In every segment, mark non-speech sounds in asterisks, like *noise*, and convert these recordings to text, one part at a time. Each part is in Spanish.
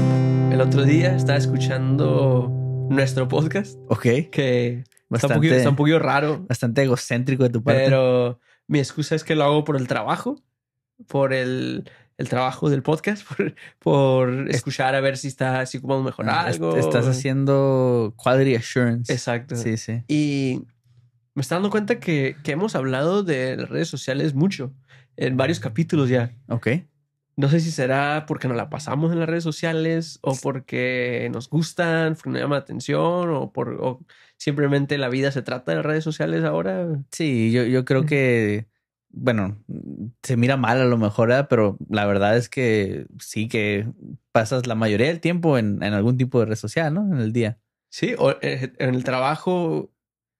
El otro día estaba escuchando nuestro podcast, Ok. que está un, Bastante, poquito, está un poquito raro, bastante egocéntrico de tu parte. pero mi excusa es que lo hago por el trabajo, por el, el trabajo del podcast, *laughs* por, por escuchar a ver si está, si podemos mejorar Ah, algo. Estás haciendo quality assurance. Exacto. Sí, sí. Y me está dando cuenta que, que hemos hablado de las redes sociales mucho, en varios capítulos ya. Ok. No sé si será porque nos la pasamos en las redes sociales o porque nos gustan, porque nos llama la atención o por o simplemente la vida se trata de las redes sociales ahora. Sí, yo, yo creo Ujú. que, bueno, se mira mal a lo mejor, pero la verdad es que sí que pasas la mayoría del tiempo en, en algún tipo de red social, ¿no? En el día. Sí, o, eh, en el trabajo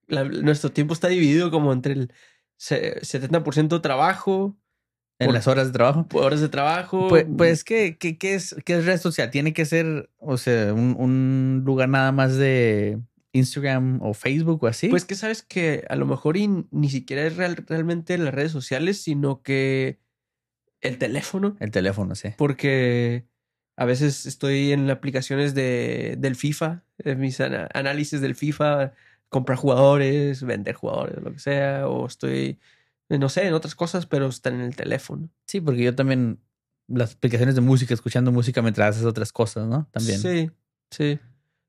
la- nuestro tiempo está dividido como entre el se- 70% trabajo, En Por- las horas de trabajo. horas de trabajo. Pues, pues ¿qué, qué, qué es, ¿qué es red social? Tiene que ser, o sea, un, un lugar nada más de Instagram o Facebook o así. Pues que sabes que a lo mejor y ni siquiera es real- realmente las redes sociales, sino que el teléfono. el teléfono, sí. porque a veces estoy en aplicaciones de, del FIFA, en mis ana- análisis del FIFA, comprar jugadores, vender jugadores, lo que sea, o estoy, eh, no sé, en otras cosas, pero están en el teléfono. Sí, porque yo también, las aplicaciones de música, escuchando música mientras haces otras cosas, ¿no? También. Sí, sí.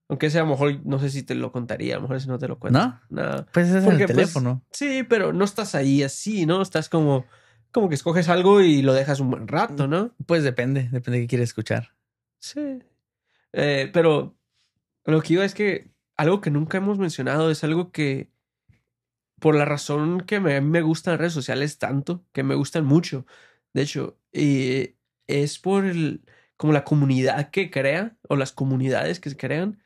Aunque sea, a lo mejor, no sé si te lo contaría, a lo mejor si no te lo cuento. ¿No? No. Pues es en Porque, el pues, teléfono. Sí, pero no estás ahí así, ¿no? Estás como, como que escoges algo y lo dejas un buen rato, ¿no? Pues depende, depende de qué quieres escuchar. Sí. Eh, pero lo que iba es que algo que nunca hemos mencionado es algo que, por la razón que me, me gustan las redes sociales tanto, que me gustan mucho, de hecho, y es por el, como la comunidad que crea o las comunidades que se crean.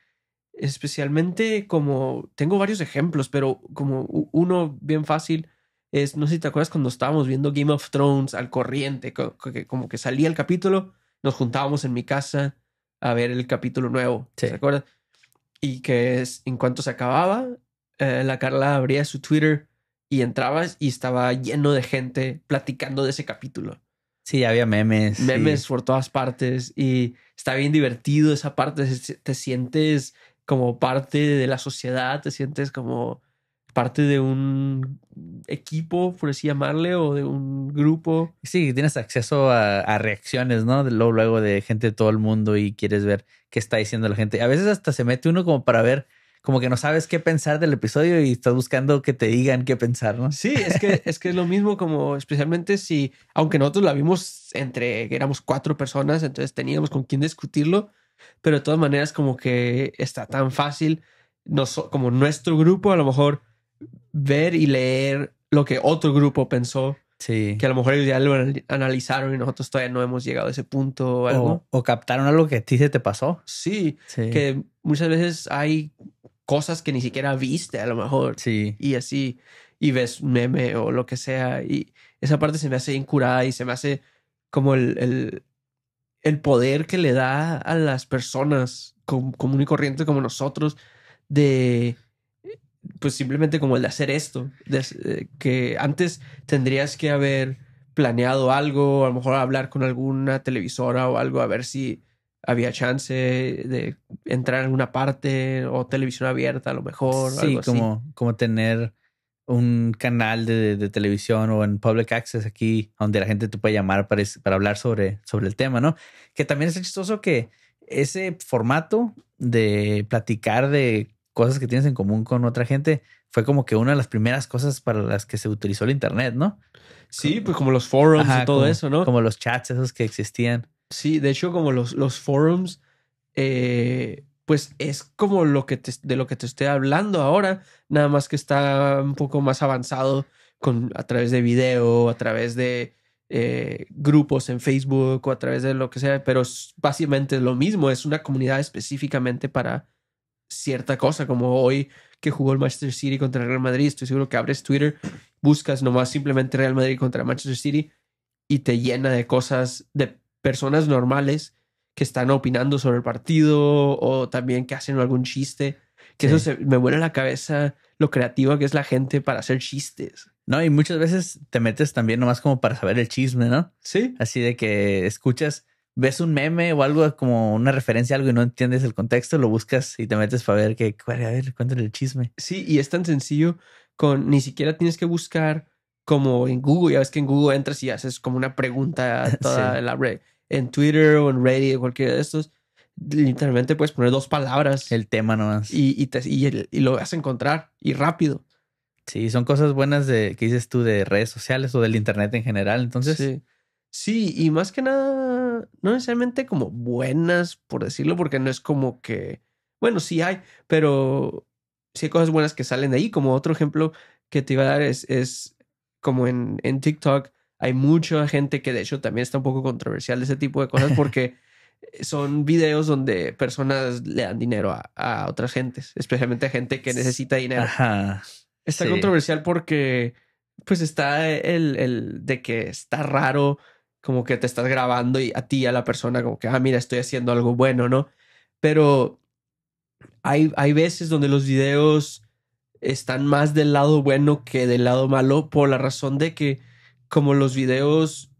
Especialmente como tengo varios ejemplos, pero como uno bien fácil es, no sé si te acuerdas cuando estábamos viendo Game of Thrones al corriente, como que salía el capítulo, nos juntábamos en mi casa a ver el capítulo nuevo, Sí. ¿se acuerdas? Y que es, en cuanto se acababa, eh, la Carla abría su Twitter y entrabas y estaba lleno de gente platicando de ese capítulo. Sí, había memes. sí. Memes por todas partes y está bien divertido esa parte, te sientes como parte de la sociedad, te sientes como parte de un equipo, por así llamarle, o de un grupo. Sí, tienes acceso a, a reacciones, ¿no? De luego, luego de gente de todo el mundo y quieres ver qué está diciendo la gente. A veces hasta se mete uno como para ver, como que no sabes qué pensar del episodio y estás buscando que te digan qué pensar, ¿no? Sí, es que es que es lo mismo como especialmente si, aunque nosotros la vimos entre que éramos cuatro personas, entonces teníamos con quién discutirlo, pero de todas maneras como que está tan fácil, noso- como nuestro grupo a lo mejor ver y leer lo que otro grupo pensó, Sí. que a lo mejor ellos ya lo anal- analizaron y nosotros todavía no hemos llegado a ese punto o algo. O, o captaron algo que a ti se te pasó. Sí, Sí. que muchas veces hay cosas que ni siquiera viste a lo mejor. Sí. y así, y ves un meme o lo que sea, y esa parte se me hace incurada y se me hace como el, el, el poder que le da a las personas com- común y corriente como nosotros de, pues simplemente como el de hacer esto, de, eh, que antes tendrías que haber planeado algo, a lo mejor hablar con alguna televisora o algo, a ver si había chance de entrar en alguna parte o televisión abierta a lo mejor. Sí, algo así. como, como tener un canal de, de televisión o en public access aquí donde la gente te puede llamar para, para hablar sobre, sobre el tema, ¿no? Que también es chistoso que ese formato de platicar de cosas que tienes en común con otra gente fue como que una de las primeras cosas para las que se utilizó el internet, ¿no? Sí, pues como los forums Ajá, y todo como- eso, ¿no? Como los chats esos que existían. Sí, de hecho, como los, los forums, eh, pues es como lo que te, de lo que te estoy hablando ahora, nada más que está un poco más avanzado con, a través de video, a través de eh, grupos en Facebook o a través de lo que sea, pero es básicamente lo mismo, es una comunidad específicamente para cierta cosa, como hoy que jugó el Manchester City contra el Real Madrid, estoy seguro que abres Twitter, buscas nomás simplemente Real Madrid contra Manchester City y te llena de cosas de personas normales que están opinando sobre el partido o también que hacen algún chiste. Que Sí. eso se, me vuela la cabeza lo creativa que es la gente para hacer chistes. No, y muchas veces te metes también nomás como para saber el chisme, ¿no? Sí. Así de que escuchas, ves un meme o algo como una referencia a algo y no entiendes el contexto, lo buscas y te metes para ver que, a ver, cuéntale el chisme. Sí, y es tan sencillo con ni siquiera tienes que buscar como en Google, ya ves que en Google entras y haces como una pregunta *laughs* a toda la red, en Twitter o en Reddit o cualquiera de estos, literalmente puedes poner dos palabras. El tema nomás. Y, y, te, y, lo vas a encontrar y rápido. Sí, son cosas buenas de que dices tú de redes sociales o del internet en general. Entonces, sí. Sí, y más que nada, no necesariamente como buenas, por decirlo, porque no es como que, bueno, sí hay, pero sí hay cosas buenas que salen de ahí. Como otro ejemplo que te iba a dar es, es como en, en TikTok, hay mucha gente que de hecho también está un poco controversial de ese tipo de cosas porque *laughs* son videos donde personas le dan dinero a, a otras gentes, especialmente a gente que necesita dinero. Ajá. Está controversial porque pues está el, el de que está raro como que te estás grabando y a ti, a la persona, como que, ah, mira, estoy haciendo algo bueno, ¿no? Pero hay, hay veces donde los videos están más del lado bueno que del lado malo por la razón de que como los videos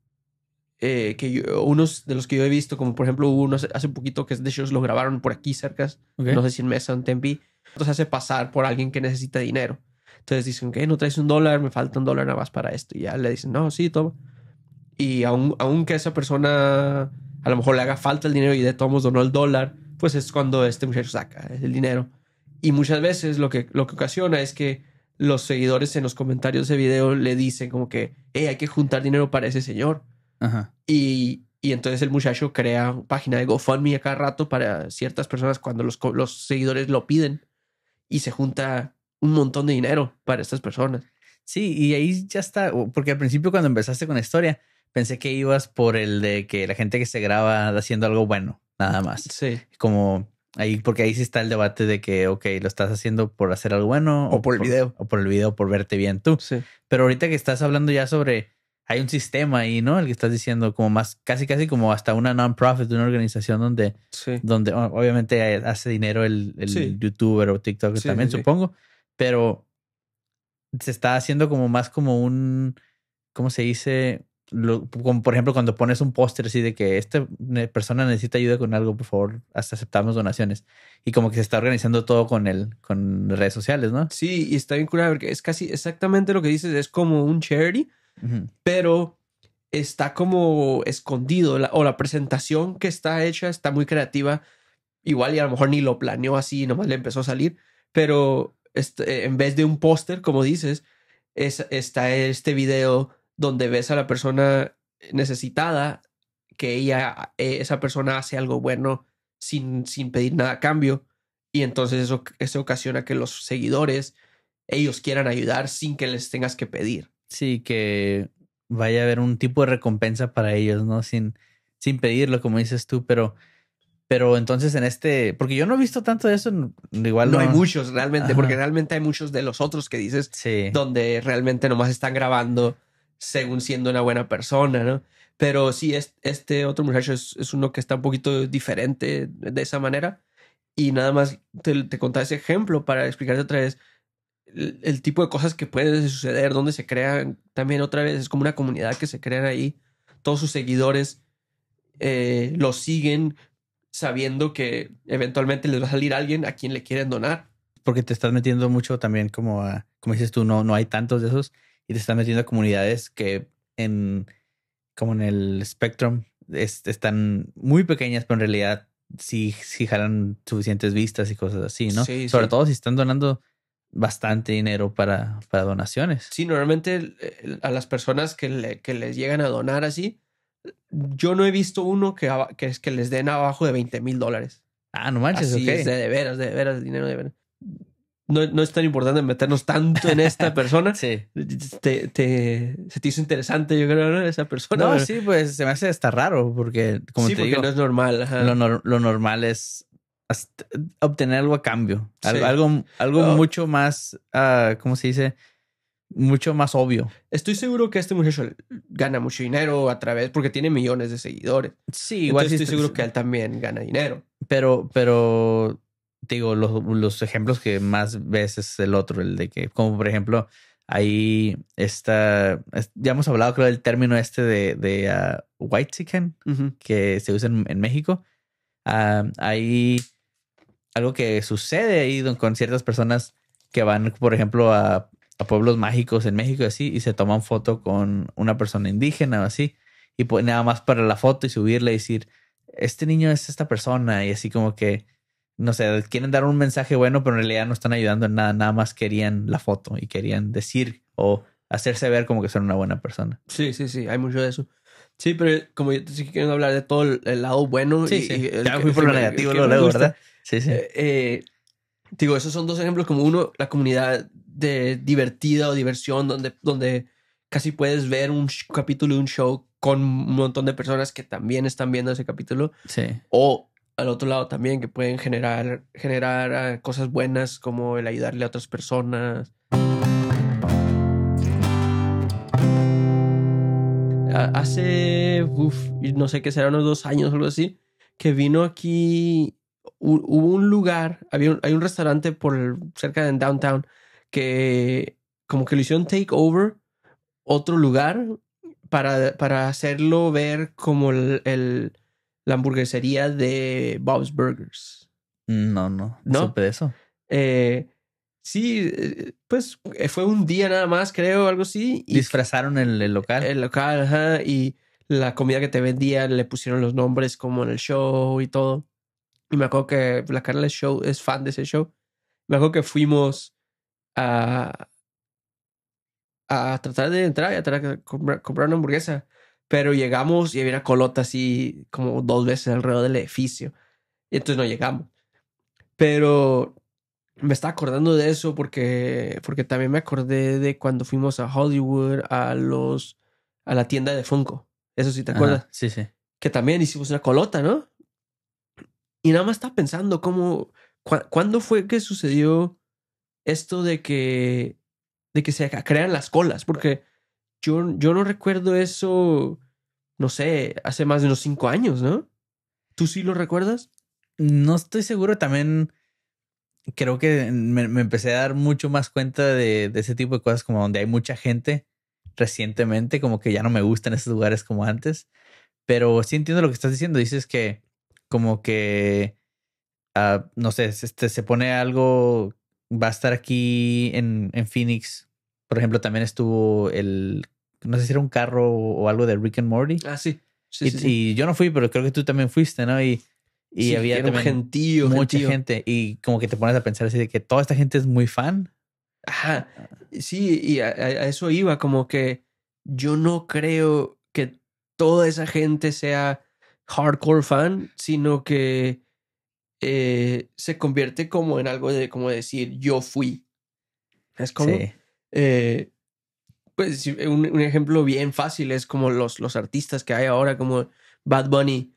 eh, que yo, unos de los que yo he visto, como por ejemplo uno hace poquito que de hecho lo grabaron por aquí cerca, no sé si en Mesa o en Tempi, entonces hace pasar por alguien que necesita dinero. Entonces dicen, que no traes un dólar, me falta un dólar nada más para esto. Y ya le dicen, no, sí, toma. Y aun, aunque esa persona a lo mejor le haga falta el dinero y de todos donó el dólar, pues es cuando este muchacho saca el dinero. Y muchas veces lo que, lo que ocasiona es que los seguidores en los comentarios de video le dicen como que, hey, hay que juntar dinero para ese señor. Y, y entonces el muchacho crea página de GoFundMe a cada rato para ciertas personas cuando los, los seguidores lo piden. Y se junta un montón de dinero para estas personas. Sí, y ahí ya está, porque al principio cuando empezaste con la historia, pensé que ibas por el de que la gente que se graba haciendo algo bueno, nada más. Sí. Como ahí, porque ahí sí está el debate de que, ok, lo estás haciendo por hacer algo bueno. O, por el video. O por el video, por verte bien tú. Sí. Pero ahorita que estás hablando ya sobre, hay un sistema ahí, ¿no? El que estás diciendo como más, casi, casi como hasta una non-profit, una organización donde, sí. donde obviamente hace dinero el, el youtuber o TikTok también, supongo. Pero se está haciendo como más como un, ¿cómo se dice? Como por ejemplo cuando pones un póster así de que esta persona necesita ayuda con algo, por favor, hasta aceptamos donaciones. Y como que se está organizando todo con el, con redes sociales, ¿no? Sí, y está bien curado porque es casi exactamente lo que dices, es como un charity, pero está como escondido o la presentación que está hecha está muy creativa. Igual y a lo mejor ni lo planeó así, nomás le empezó a salir, pero este, en vez de un póster, como dices, es, está este video donde ves a la persona necesitada, que ella, eh, esa persona hace algo bueno sin, sin pedir nada a cambio. Y entonces eso, eso ocasiona que los seguidores, ellos quieran ayudar sin que les tengas que pedir. Sí, que vaya a haber un tipo de recompensa para ellos, ¿no? Sin, sin pedirlo, como dices tú, pero pero entonces en este, porque yo no he visto tanto de eso, igual no. hay muchos realmente, porque realmente hay muchos de los otros que dices, donde realmente nomás están grabando según siendo una buena persona, ¿no? Pero sí, este otro muchacho es, uno que está un poquito diferente de esa manera. Y nada más te, te contaba ese ejemplo para explicarte otra vez el, tipo de cosas que pueden suceder, donde se crean también otra vez, es como una comunidad que se crean ahí. Todos sus seguidores eh, lo siguen sabiendo que eventualmente les va a salir alguien a quien le quieren donar. Porque te estás metiendo mucho también como como dices tú, no, no hay tantos de esos y te estás metiendo a comunidades que en como en el Spectrum están muy pequeñas, pero en realidad sí, sí jalan suficientes vistas y cosas así, ¿no? Sí, Sobre todo si están donando bastante dinero para, para donaciones. Sí, normalmente a las personas que, le, que les llegan a donar así, yo no he visto uno que, que, es que les den abajo de 20 mil dólares. Ah, no manches, así es de, de veras, de veras, dinero de veras no, no, es tan importante meternos tanto en esta *laughs* persona. sí. Te, te, se te hizo interesante, yo creo, ¿no? Esa persona. No, sí, pues se me hace hasta raro porque, como te digo, no es normal. Lo, lo, normal es obtener algo a cambio. Algo, algo, oh. mucho más, uh, ¿cómo se dice? Mucho más obvio. Estoy seguro que este muchacho gana mucho dinero a través, porque tiene millones de seguidores. Sí, igual estoy seguro que él también gana dinero. Pero, pero digo, los, los, ejemplos que más ves es el otro, el de que, como por ejemplo, ahí está, ya hemos hablado creo del término este de, de uh, white chicken que se usa en, México. Uh, hay algo que sucede ahí con ciertas personas que van, por ejemplo, a, a pueblos mágicos en México y así, y se toman foto con una persona indígena o así, y pues nada más para la foto y subirle y decir, este niño es esta persona, y así como que no sé, quieren dar un mensaje bueno, pero en realidad no están ayudando en nada, nada más querían la foto y querían decir o hacerse ver como que son una buena persona. Sí, sí, sí, hay mucho de eso. Sí, pero como yo te sí quiero hablar de todo el, lado bueno. Sí, sí. ya fui por lo negativo luego, ¿verdad? Sí, sí. Eh, eh, digo, esos son dos ejemplos como uno, la comunidad de divertida o diversión, donde, donde casi puedes ver un capítulo de un show con un montón de personas que también están viendo ese capítulo. Sí. O al otro lado también que pueden generar, generar ah, cosas buenas como el ayudarle a otras personas. Hace, no sé qué será, unos dos años o algo así, que vino aquí, hubo un lugar, había hay un restaurante por cerca de downtown que como que lo hicieron take over otro lugar para, para hacerlo ver como el la hamburguesería de Bob's Burgers. No, no, no supe de eso. Eh, sí, eh, pues eh, fue un día nada más, creo, algo así. Disfrazaron el, el, local. El local, ajá, y la comida que te vendían le pusieron los nombres como en el show y todo. Y me acuerdo que la Carla Show es fan de ese show. Me acuerdo que fuimos a, a tratar de entrar y a tratar de comprar una hamburguesa. Pero llegamos y había una colota así como dos veces alrededor del edificio. Y entonces no llegamos. Pero me estaba acordando de eso porque, porque también me acordé de cuando fuimos a Hollywood a los a la tienda de Funko. Eso sí te acuerdas. sí, sí. Que también hicimos una colota, ¿no? Y nada más estaba pensando cómo cuándo fue que sucedió esto de que de que se crean las colas, porque yo, yo no recuerdo eso, no sé, hace más de unos cinco años, ¿no? ¿Tú sí lo recuerdas? No estoy seguro. También creo que me, empecé a dar mucho más cuenta de, ese tipo de cosas, como donde hay mucha gente recientemente, como que ya no me gustan esos lugares como antes. Pero sí entiendo lo que estás diciendo. Dices que como que, ah, no sé, este, se pone algo, va a estar aquí en, en Phoenix. Por ejemplo, también estuvo el no sé si era un carro o algo de Rick and Morty. Ah, sí. y, yo no fui, pero creo que tú también fuiste, ¿no? Y, y había era gentío, mucha gente. Y como que te pones a pensar así de que toda esta gente es muy fan. Ajá. Sí, y a, eso iba, como que yo no creo que toda esa gente sea hardcore fan, sino que eh, se convierte como en algo de como decir yo fui. Es como sí. eh, pues un, ejemplo bien fácil es como los, los artistas que hay ahora, como Bad Bunny.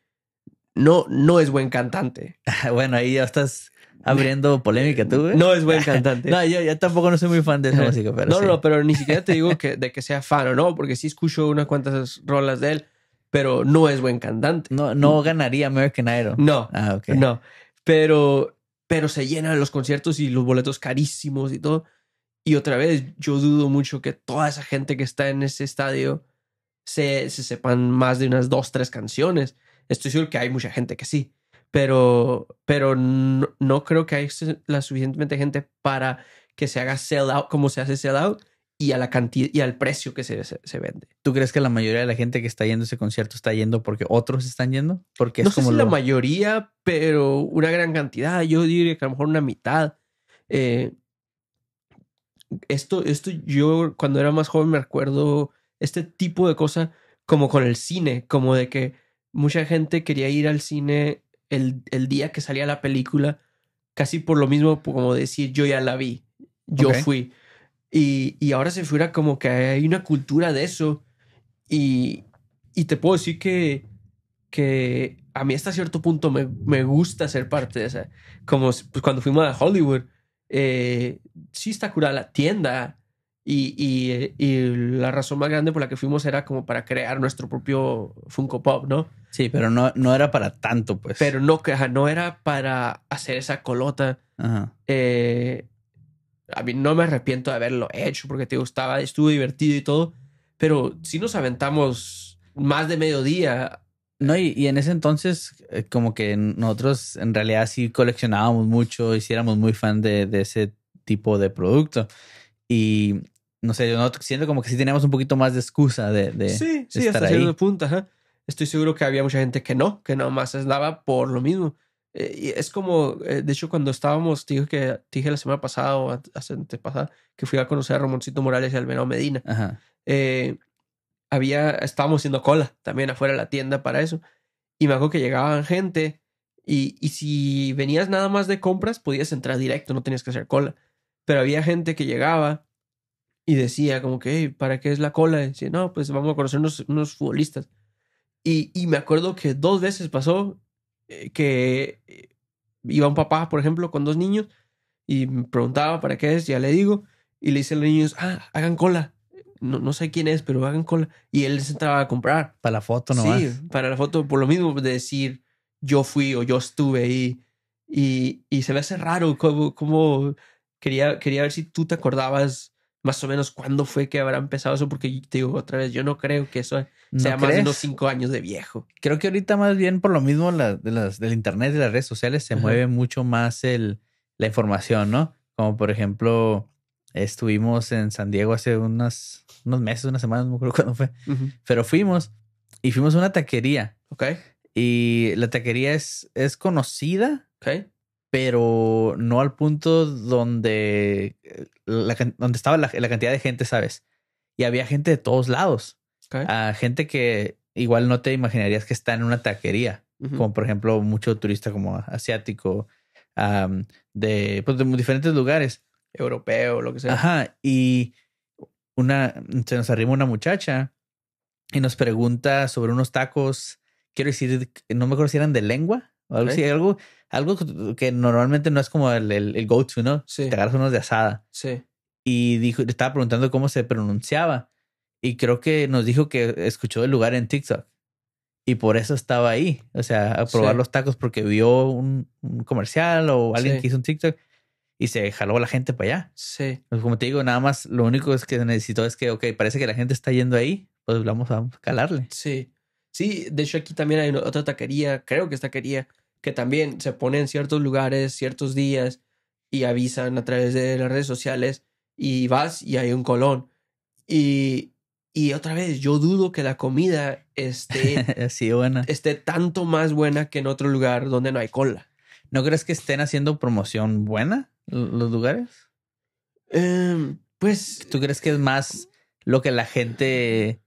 No, no es buen cantante. *laughs* bueno, ahí ya estás abriendo polémica tú, No es buen cantante. *laughs* no, yo, ya tampoco no soy muy fan de esa *laughs* música, pero No, no, pero ni siquiera te digo que, de que sea fan o no, porque sí escucho unas cuantas rolas de él, pero no es buen cantante. No, no ganaría American Idol. No. Ah, ok. No. Pero, pero se llenan los conciertos y los boletos carísimos y todo. Y otra vez, yo dudo mucho que toda esa gente que está en ese estadio se, se sepan más de unas dos, tres canciones. Estoy seguro que hay mucha gente que sí, pero, pero no, creo que hay la suficientemente gente para que se haga sell out como se hace sell out y a la cantidad y al precio que se, se, vende. ¿Tú crees que la mayoría de la gente que está yendo a ese concierto está yendo porque otros están yendo? Porque es no sé si la mayoría, pero una gran cantidad. Yo diría que a lo mejor una mitad. Eh, esto, esto yo cuando era más joven me acuerdo este tipo de cosa como con el cine, como de que mucha gente quería ir al cine el, el día que salía la película, casi por lo mismo como decir yo ya la vi, yo fui. Y, y, ahora se fuera como que hay una cultura de eso. Y, y te puedo decir que, que a mí hasta cierto punto me, me gusta ser parte de esa. Como pues, cuando fuimos a Hollywood, eh, sí está curada la tienda. Y, y, la razón más grande por la que fuimos era como para crear nuestro propio Funko Pop, ¿no? Sí, pero no, no era para tanto, pues. Pero no, no era para hacer esa colota. Ajá. Eh, a mí no me arrepiento de haberlo hecho porque te gustaba, estuvo divertido y todo, pero sí nos aventamos más de mediodía. No, y, y en ese entonces, eh, como que nosotros en realidad sí coleccionábamos mucho y sí éramos muy fan de, de ese tipo de producto. Y no sé, yo siento como que sí teníamos un poquito más de excusa de, de sí, sí, estar hasta ahí. cierto punto. ajá. Estoy seguro que había mucha gente que no, que nomás andaba por lo mismo. Eh, y es como, eh, de hecho, cuando estábamos, te dije que te dije la semana pasada o ante- hace antepasada que fui a conocer a Ramoncito Morales y al Venado Medina. Ajá. eh, había, estábamos haciendo cola también afuera de la tienda para eso. Y me acuerdo que llegaban gente y, y si venías nada más de compras, podías entrar directo, no tenías que hacer cola. Pero había gente que llegaba y decía como que, "Hey, ¿para qué es la cola? Y decía, no, pues vamos a conocer unos, unos futbolistas. Y, y me acuerdo que dos veces pasó eh, que eh, iba un papá, por ejemplo, con dos niños y me preguntaba para qué es, ya le digo, y le dice a los niños, ah, hagan cola. No, no sé quién es, pero hagan cola. Y él se entraba a comprar. Para la foto nomás. Sí, para la foto, por lo mismo de decir yo fui o yo estuve ahí. Y, y se me hace raro como, como quería, quería ver si tú te acordabas más o menos cuándo fue que habrá empezado eso, porque te digo otra vez, yo no creo que eso ¿No sea más de unos cinco años de viejo. Creo que ahorita más bien por lo mismo la- de las, del internet y las redes sociales se Ajá. mueve mucho más el, la información, ¿no? Como por ejemplo, estuvimos en San Diego hace unas, unos meses, unas semanas, no me acuerdo *laughs* cuándo fue, Ujú. pero fuimos y fuimos a una taquería Ok, y la taquería es, es conocida, ok, pero no al punto donde, eh, la, donde estaba la, la cantidad de gente, ¿sabes? Y había gente de todos lados, ok. a gente que igual no te imaginarías que está en una taquería como por ejemplo mucho turista como asiático, de, pues, de diferentes lugares. Europeo, lo que sea. Ajá, y una, se nos arrima una muchacha y nos pregunta sobre unos tacos, quiero decir, no me acuerdo si eran de lengua o algo así, algo, algo que normalmente no es como el, el, el go-to, ¿no? Sí. Te agarras unos de asada. Sí. Y dijo, estaba preguntando cómo se pronunciaba. Y creo que nos dijo que escuchó el lugar en TikTok. Y por eso estaba ahí. O sea, a probar Sí. los tacos porque vio un, un comercial o alguien Sí. que hizo un TikTok y se jaló la gente para allá. Sí. Pues como te digo, nada más lo único es que necesitó es que, ok, parece que la gente está yendo ahí, pues vamos a calarle. Sí. Sí, de hecho aquí también hay otra taquería, creo que es taquería, que también se pone en ciertos lugares, ciertos días y avisan a través de las redes sociales y vas y hay un colón. Y, y otra vez, yo dudo que la comida esté, *laughs* Así, buena. esté tanto más buena que en otro lugar donde no hay cola. ¿No crees que estén haciendo promoción buena los lugares? Em, pues ¿Tú crees que es más lo que la gente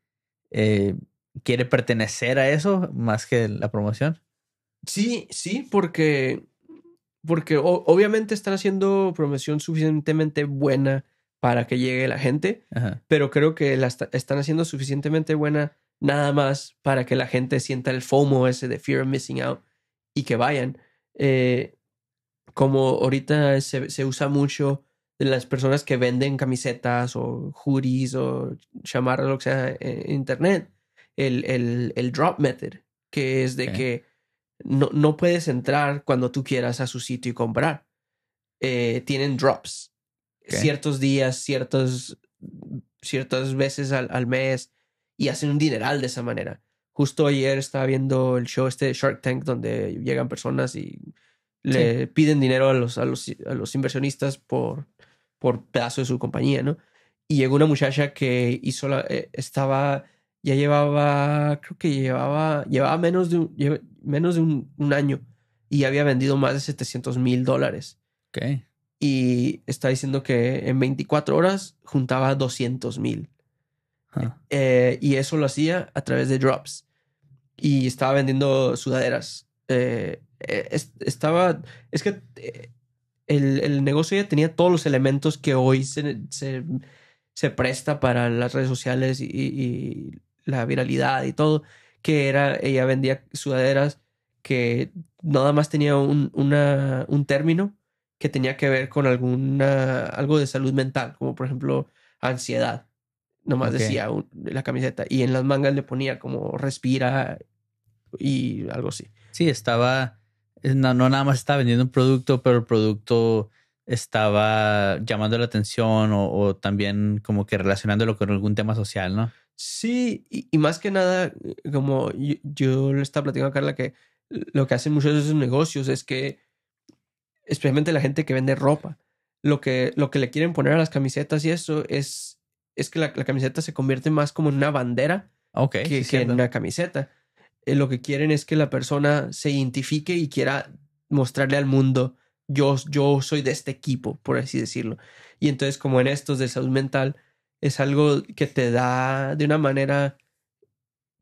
eh, quiere pertenecer a eso más que la promoción? Sí, sí, porque, porque o- obviamente están haciendo promoción suficientemente buena para que llegue la gente, Ajá. pero creo que la están haciendo suficientemente buena nada más para que la gente sienta el FOMO ese de fear of missing out y que vayan. Eh, como ahorita se, se usa mucho de las personas que venden camisetas o hoodies o chamarras, lo que sea, en internet, el, el, el drop method, que es de que no, no puedes entrar cuando tú quieras a su sitio y comprar. Eh, tienen drops. Ciertos días, ciertos, ciertas veces al, al mes y hacen un dineral de esa manera. Justo ayer estaba viendo el show este de Shark Tank donde llegan personas y le piden dinero a los, a los, a los inversionistas por, por pedazo de su compañía, ¿no? Y llegó una muchacha que hizo la, eh, estaba, ya llevaba, creo que llevaba, llevaba menos de un, lleva- menos de un, un año y había vendido más de 700 mil dólares. Ok. Y está diciendo que en 24 horas juntaba 200 mil. Eh, y eso lo hacía a través de drops. Y estaba vendiendo sudaderas. Eh, eh, es- estaba. Es que eh, el, el negocio ya tenía todos los elementos que hoy se, se, se presta para las redes sociales y, y la viralidad y todo. Que era, ella vendía sudaderas que nada más tenía un, una, un término que tenía que ver con alguna, algo de salud mental, como por ejemplo ansiedad. Nomás Ok. decía un- la camiseta. Y en las mangas le ponía como respira y algo así. Sí, estaba, no, no nada más estaba vendiendo un producto, pero el producto estaba llamando la atención o, o también como que relacionándolo con algún tema social, ¿no? Sí, y, y más que nada, como yo, yo le estaba platicando a Carla que lo que hacen muchos de esos negocios es que, especialmente la gente que vende ropa, lo que, lo que le quieren poner a las camisetas y eso es, es que la, la camiseta se convierte más como en una bandera que, sí, que en una camiseta. Eh, lo que quieren es que la persona se identifique y quiera mostrarle al mundo, yo, yo soy de este equipo, por así decirlo. Y entonces, como en estos de salud mental, es algo que te da de una manera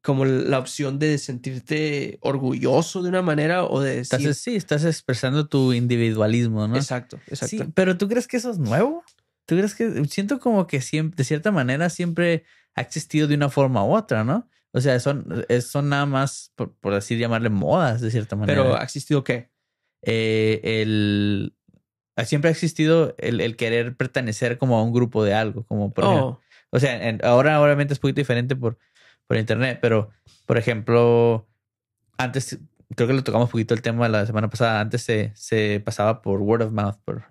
como la opción de sentirte orgulloso de una manera o de decir... Estás, sí, estás expresando tu individualismo, ¿no? Exacto, exacto. Sí, pero ¿tú crees que eso es nuevo? ¿Tú crees que siento como que siempre, de cierta manera siempre ha existido de una forma u otra, ¿no? O sea, son, son nada más, por, por así llamarle, modas, de cierta manera. Pero ha existido qué? Eh, el, siempre ha existido el, el querer pertenecer como a un grupo de algo, como por ejemplo, Oh, o sea, en- ahora obviamente es un poquito diferente por, por internet, pero por ejemplo, antes creo que le tocamos un poquito el tema la semana pasada. Antes se, se pasaba por word of mouth, por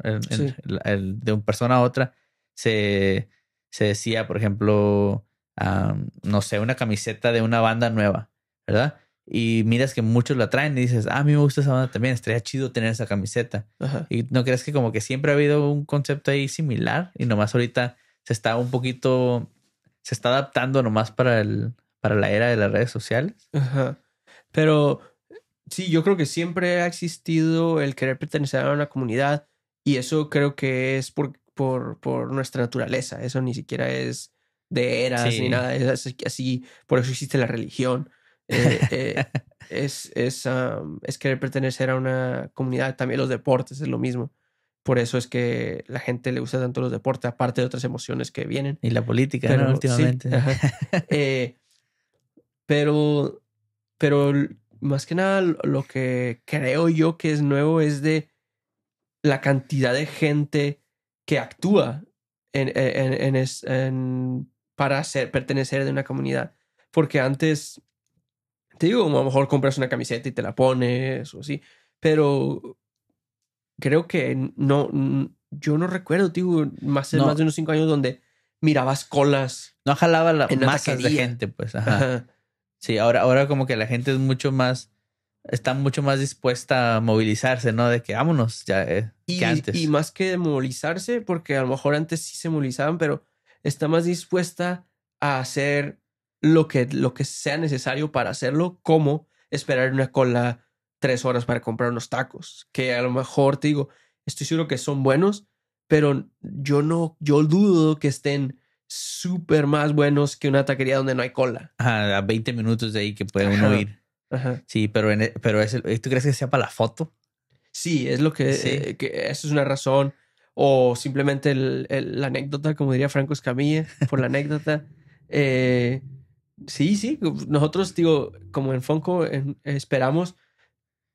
el- de una persona a otra. Se, se decía, por ejemplo, am, no sé, una camiseta de una banda nueva, ¿verdad? Y miras que muchos la traen y dices, ah, a mí me gusta esa banda también, estaría chido tener esa camiseta. ajá. ¿Y no crees que como que siempre ha habido un concepto ahí similar y nomás ahorita se está un poquito, se está adaptando nomás para el, para la era de las redes sociales? Ajá. Pero sí, yo creo que siempre ha existido el querer pertenecer a una comunidad y eso creo que es por, por, por nuestra naturaleza. Eso ni siquiera es de eras Sí. ni nada. Es así, por eso existe la religión. Eh, eh, es, es, es querer pertenecer a una comunidad. También los deportes es lo mismo. Por eso es que la gente le gusta tanto los deportes, aparte de otras emociones que vienen. Y la política, Pero, Últimamente. *laughs* Eh, pero, pero más que nada lo- que creo yo que es nuevo es de la cantidad de gente que actúa en, en, en es- en- para ser, pertenecer de una comunidad. Porque antes, te digo, a lo mejor compras una camiseta y te la pones o así, pero creo que no, yo no recuerdo, tío, más, de- No. más de unos cinco años donde mirabas colas. No jalaba una masas de gente, pues. Ajá. Ajá. Sí, ahora, ahora como que la gente es mucho más, está mucho más dispuesta a movilizarse, ¿no? De que vámonos ya eh, Y, que antes. y más que movilizarse, porque a lo mejor antes sí se movilizaban, pero está más dispuesta a hacer lo que, lo que sea necesario para hacerlo, como esperar en una cola tres horas para comprar unos tacos, que a lo mejor te digo, estoy seguro que son buenos, pero yo no, yo dudo que estén súper más buenos que una taquería donde no hay cola. Ajá, a 20 minutos de ahí que puede uno ir. Ajá. Sí, pero, en, e, pero es el- ¿tú crees que sea para la foto? Sí, es lo que, Sí. eh, que eso es una razón. O simplemente el- el- la anécdota, como diría Franco Escamilla, por la anécdota. *laughs* Eh, sí, sí, nosotros, digo, como en Funko en- esperamos,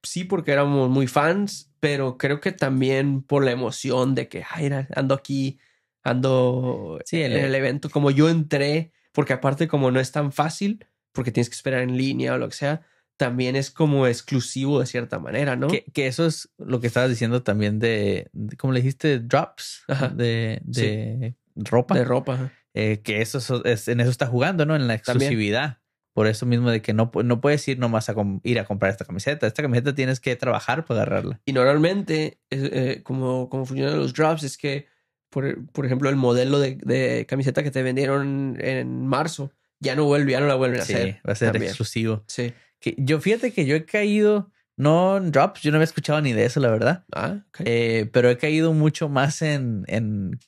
sí, porque éramos muy fans, pero creo que también por la emoción de que, ay, ando aquí, ando Sí, el- en el evento, como yo entré, porque aparte como no es tan fácil, porque tienes que esperar en línea o lo que sea, también es como exclusivo de cierta manera, ¿no? Que, que eso es lo que estabas diciendo también de, de- ¿cómo le dijiste? Drops Ajá. de, de ropa. De ropa. Eh, que eso es- en eso está jugando, ¿no? En la También. exclusividad. Por eso mismo de que no, no puedes ir nomás a ir a comprar esta camiseta. Esta camiseta tienes que trabajar para agarrarla. Y normalmente, eh, como, como funcionan los drops, es que, por, por ejemplo, el modelo de, de camiseta que te vendieron en marzo ya no vuelve, ya no la vuelven a Sí, hacer. va a ser también. exclusivo. Sí. Que yo fíjate que yo he caído, no en drops, yo no había escuchado ni de eso, la verdad. Ah. Eh, pero he caído mucho más en, en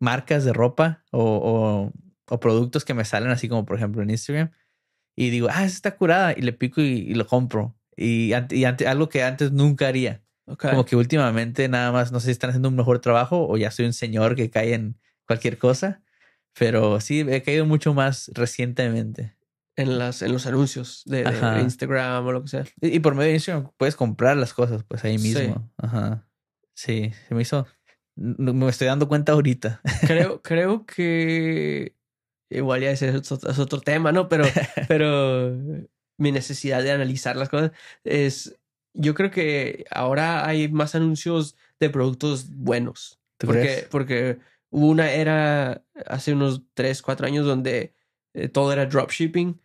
marcas de ropa o, o- o productos que me salen así como por ejemplo en Instagram y digo, ah, esa está curada y le pico y, y lo compro. Y, y ante- algo que antes nunca haría. Como que últimamente nada más, no sé si están haciendo un mejor trabajo o ya soy un señor que cae en cualquier cosa. Pero sí, he caído mucho más recientemente. En, las, en los anuncios de. Instagram o lo que sea. Y, y por medio de Instagram puedes comprar las cosas, pues ahí Sí. mismo. Ajá. Sí, se me hizo. Me estoy dando cuenta ahorita. Creo, *laughs* creo que igual ya ese es otro, es otro tema, ¿no? Pero, *laughs* pero mi necesidad de analizar las cosas es yo creo que ahora hay más anuncios de productos buenos. ¿Tú porque, crees? porque hubo una era hace unos 3, 4 años donde eh, todo era dropshipping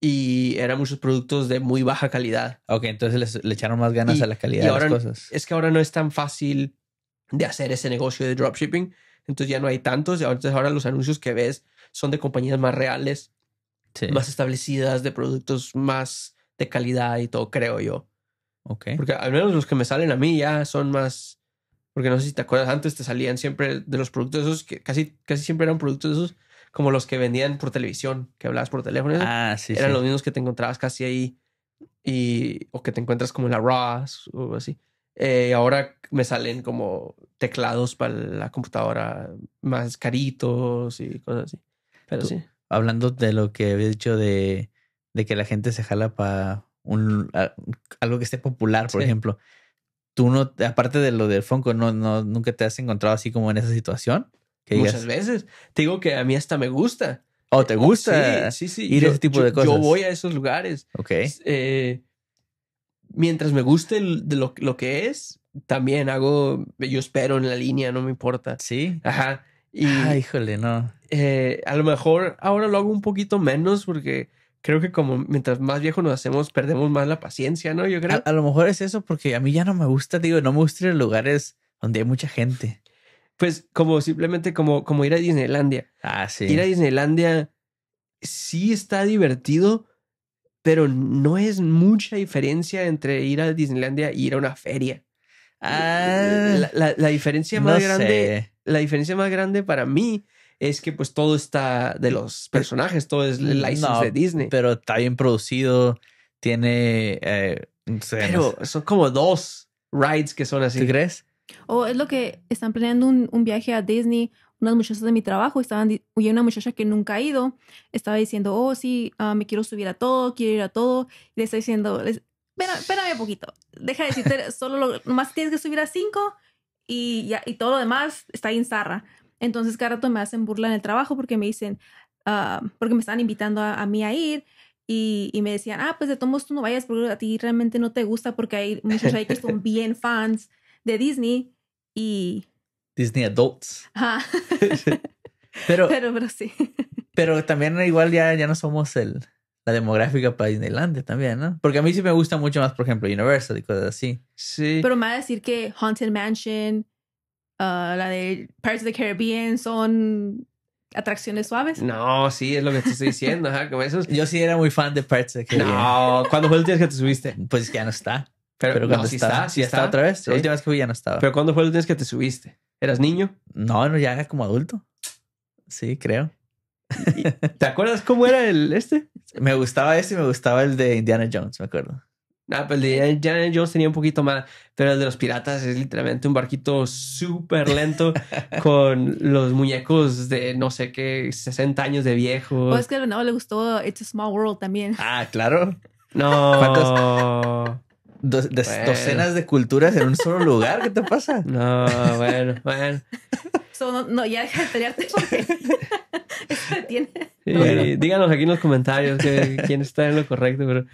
y eran muchos productos de muy baja calidad. Ok, entonces les- le echaron más ganas Y- a la calidad y de ahora las cosas. Es que ahora no es tan fácil de hacer ese negocio de dropshipping. Entonces ya no hay tantos. y Entonces ahora los anuncios que ves son de compañías más reales, Sí. más establecidas, de productos más de calidad y todo, creo yo. Ok. Porque al menos los que me salen a mí ya son más. Porque no sé si te acuerdas, antes te salían siempre de los productos esos, que casi, casi siempre eran productos esos, como los que vendían por televisión, que hablabas por teléfono. Ah, sí, eran sí. los mismos que te encontrabas casi ahí. Y, o que te encuentras como en la Ross o así. Eh, ahora me salen como teclados para la computadora más caritos y cosas así. Pero Tú- sí. Hablando de lo que había dicho de, de que la gente se jala para un a- algo que esté popular, por Sí. ejemplo. Tú no, aparte de lo del Funko, no, no, nunca te has encontrado así como en esa situación. Que Muchas veces. Te digo que a mí hasta me gusta. oh, ¿te gusta? Sí, sí, sí. ir a Yo- ese tipo yo- de cosas? Yo voy a esos lugares. Ok. Eh, mientras me guste el- de lo, lo que es, también hago, yo espero en la línea, no me importa. Sí. Ajá. Y Ah, híjole, no. eh, a lo mejor ahora lo hago un poquito menos porque creo que como mientras más viejo nos hacemos, perdemos más la paciencia, ¿no? Yo A, creo. a lo mejor es eso porque a mí ya no me gusta, digo, no me gusta ir a lugares donde hay mucha gente. Pues como simplemente como, como ir a Disneylandia. Ah, sí. Ir a Disneylandia sí está divertido, pero no es mucha diferencia entre ir a Disneylandia y ir a una feria. Ah, la, la- la diferencia no más grande, sé. la diferencia más grande para mí es que pues todo está de los personajes, todo es el license No, de Disney. Pero, Pero está bien producido, tiene... Eh, no sé, no sé. son como dos rides que son así. ¿Tú crees? O es lo que están planeando un, un viaje a Disney. Unas muchachas de mi trabajo estaban, y una muchacha que nunca ha ido, estaba diciendo, oh, sí, ah, me quiero subir a todo, quiero ir a todo. Y le estoy diciendo, espérame un poquito. Deja de decirte, *laughs* solo lo, nomás tienes que subir a cinco y, ya, y todo lo demás está ahí en Zarra. Entonces, cada rato me hacen burla en el trabajo porque me dicen, ah, porque me están invitando a, a mí a ir. Y, y me decían, ah, pues de todos modos tú no vayas porque a ti realmente no te gusta porque hay muchos ahí que son *laughs* bien fans de Disney y Disney Adults. ajá, *laughs* Pero, pero pero sí pero también igual ya, ya no somos el, la demográfica para Disneylandia también, ¿no? Porque a mí sí me gusta mucho más, por ejemplo, Universal y cosas así. Sí. pero me va a decir que Haunted Mansion ah, la de Pirates of the Caribbean son atracciones suaves no, sí, es lo que te estoy diciendo. Ajá, como esos. Yo sí era muy fan de Parts of the Caribbean. No, ¿cuándo fue el día que te subiste? Pues ya no está. Pero, Pero no, cuando sí está, ya está otra vez. Sí. La última vez que fui ya no estaba. Pero ¿cuándo fue el día que te subiste? ¿Eras niño? no, no, ya como adulto. Sí, creo. ¿Te acuerdas cómo era el este? Me gustaba ese y me gustaba el de Indiana Jones, me acuerdo. Ah, pues el de Indiana Jones tenía un poquito más, pero el de los piratas es literalmente un barquito súper lento *laughs* con los muñecos de no sé qué, 60 años de o viejos. es que al venado le gustó It's a Small World también Ah, claro. No. Do- de- Bueno. Docenas de culturas en un solo lugar. ¿Qué te pasa? *laughs* No, bueno, bueno. so, no, no ya deja de pelearte porque *laughs* eso tiene Sí, Bueno. Díganos aquí en los comentarios que, quién está en lo correcto, pero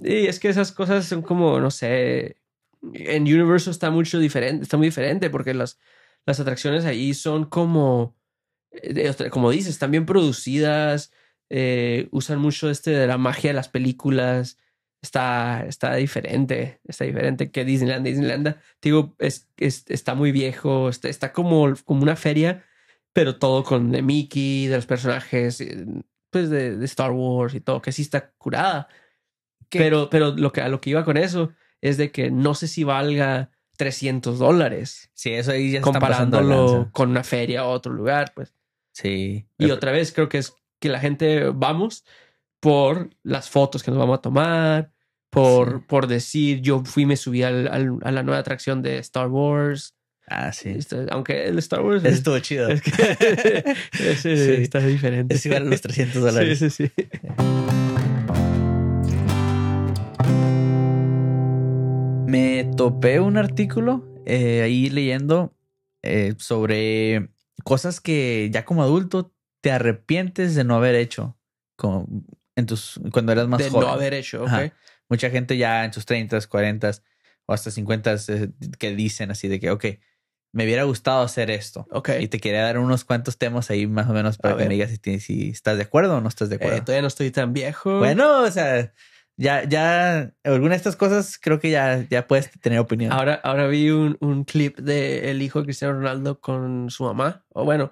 y es que esas cosas son como, no sé, en Universal está mucho diferente, está muy diferente porque las, las atracciones ahí son como, eh, como dices, están bien producidas, eh, usan mucho este de la magia de las películas, está, está diferente, está diferente que Disneyland. Disneyland, digo, es, es- está muy viejo, está, está como, como una feria, pero todo con de Mickey, de los personajes, eh, pues de, de Star Wars y todo, que sí está curada. ¿Qué? Pero, pero lo que, a lo que iba con eso es de que no sé si valga 300 dólares Sí, eso ahí ya está comparándolo lanza. con una feria o otro lugar, pues. Sí. Y otra vez creo que es que la gente vamos por las fotos que nos vamos a tomar, por, Sí. por decir yo fui, me subí al- al- a la nueva atracción de Star Wars. Ah, sí. Esto- Aunque el Star Wars es, estuvo chido. es que *laughs* *laughs* ese Sí. está diferente. Es igual a los 300 dólares. Sí, sí, sí. Me topé un artículo eh, ahí leyendo eh, sobre cosas que ya como adulto te arrepientes de no haber hecho en tus, cuando eras más De joven. no haber hecho, ok. Mucha gente ya en sus 30, 40, o hasta 50 eh, que dicen así de que, ok, me hubiera gustado hacer esto. Ok. Y te quería dar unos cuantos temas ahí más o menos para A que ver. me digas si, si estás de acuerdo o no estás de Eh, acuerdo. todavía no estoy tan viejo. bueno, o sea, ya, ya, alguna de estas cosas creo que ya, ya puedes tener opinión. Ahora, ahora vi un, un clip de el hijo de Cristiano Ronaldo con su mamá. O bueno,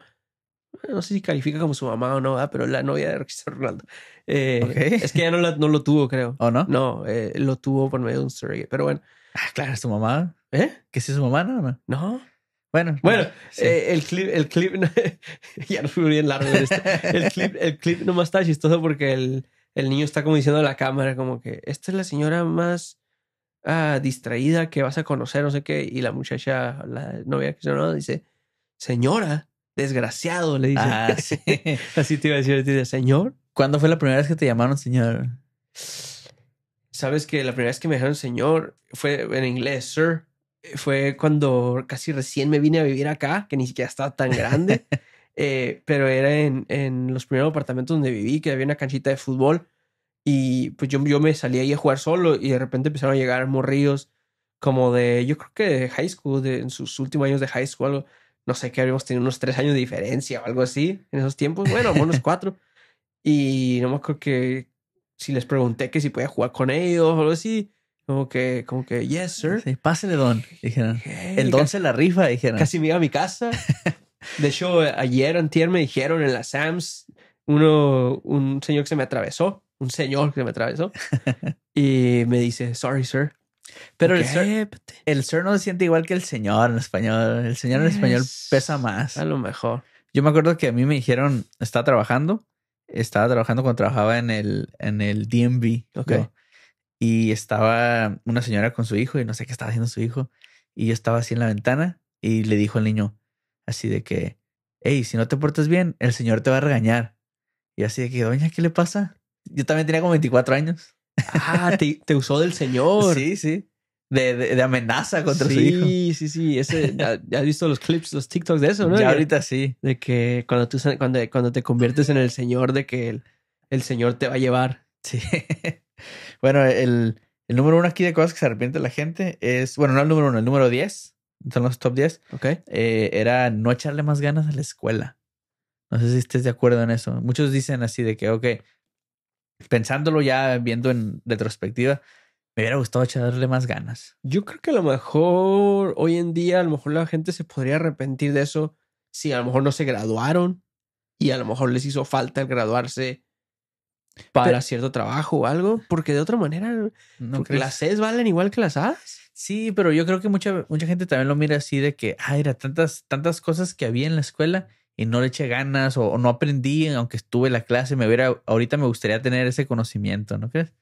no sé si califica como su mamá o no, pero la novia de Cristiano Ronaldo. Eh. Es que ya no, la- no lo tuvo, creo. ¿O no? No, eh, lo tuvo por medio de un surrogate. Pero bueno, Ah, claro, su mamá. ¿eh? ¿Que si es su mamá? No, no. No. Bueno, Bueno, sí. eh, el clip, el clip, *laughs* ya no fui bien largo de esto. El clip, el clip nomás está chistoso porque el, el niño está como diciendo a la cámara como que esta es la señora más ah, distraída que vas a conocer, no sé qué. Y la muchacha, la novia que se llama, dice, señora, desgraciado, le dice. Ah, *laughs* sí. Así te iba a decir, te dice, señor. ¿Cuándo fue la primera vez que te llamaron señor? Sabes que la primera vez que me dijeron señor fue en inglés, sir. Fue cuando casi recién me vine a vivir acá, que ni siquiera estaba tan grande. *laughs* Eh, pero era en, en los primeros apartamentos donde viví, que había una canchita de fútbol. Y pues yo, yo me salí ahí a jugar solo y de repente empezaron a llegar morrillos como de, yo creo que de high school, de, en sus últimos años de high school, algo, no sé, que habíamos tenido unos tres años de diferencia o algo así en esos tiempos. Bueno, unos *laughs* cuatro. Y no me acuerdo que si les pregunté que si podía jugar con ellos o algo así, como que, como que, yes, sir. Sí, pásele, don. Dijeron. "Okay". El don se la rifa, dijeron. Casi me iba a mi casa. *laughs* De hecho, ayer, antier, me dijeron en la Sams, uno, un señor que se me atravesó, un señor que se me atravesó, *laughs* y me dice, sorry, sir. Pero el sir, el sir no se siente igual que el señor en español. El señor en español Es- pesa más. A lo mejor. Yo me acuerdo que a mí me dijeron, estaba trabajando, estaba trabajando cuando trabajaba en el, en el DMV. Ok. yo, y estaba una señora con su hijo y no sé qué estaba haciendo su hijo. Y yo estaba así en la ventana y le dijo al niño así de que, hey, si no te portas bien, el señor te va a regañar. Y así de que, doña, ¿qué le pasa? Yo también tenía como 24 años. Ah, te, te usó del señor. Sí, sí. De, de, de amenaza contra sí, su hijo. Sí, sí, Ese, ya, ya has visto los clips, los TikToks de eso, ¿no? Ya ahorita sí. De que cuando, tú, cuando, cuando te conviertes en el señor, de que el, el señor te va a llevar. Sí. *laughs* bueno, el, el número uno aquí de cosas que se arrepiente la gente es, bueno, no el número uno, el número 10, son los top 10, ¿Ok? eh, era no echarle más ganas a la escuela. No sé si estés de acuerdo en eso. Muchos dicen así de que, ok, pensándolo ya, viendo en retrospectiva, me hubiera gustado echarle más ganas. Yo creo que a lo mejor hoy en día, a lo mejor la gente se podría arrepentir de eso si a lo mejor no se graduaron y a lo mejor les hizo falta el graduarse para Pero- cierto trabajo o algo, porque de otra manera ¿No porque las Cs valen igual que las As. Sí, pero yo creo que mucha, mucha gente también lo mira así de que, era tantas, tantas cosas que había en la escuela y no le eché ganas o, o no aprendí, aunque estuve en la clase, me hubiera, ahorita me gustaría tener ese conocimiento, ¿no crees?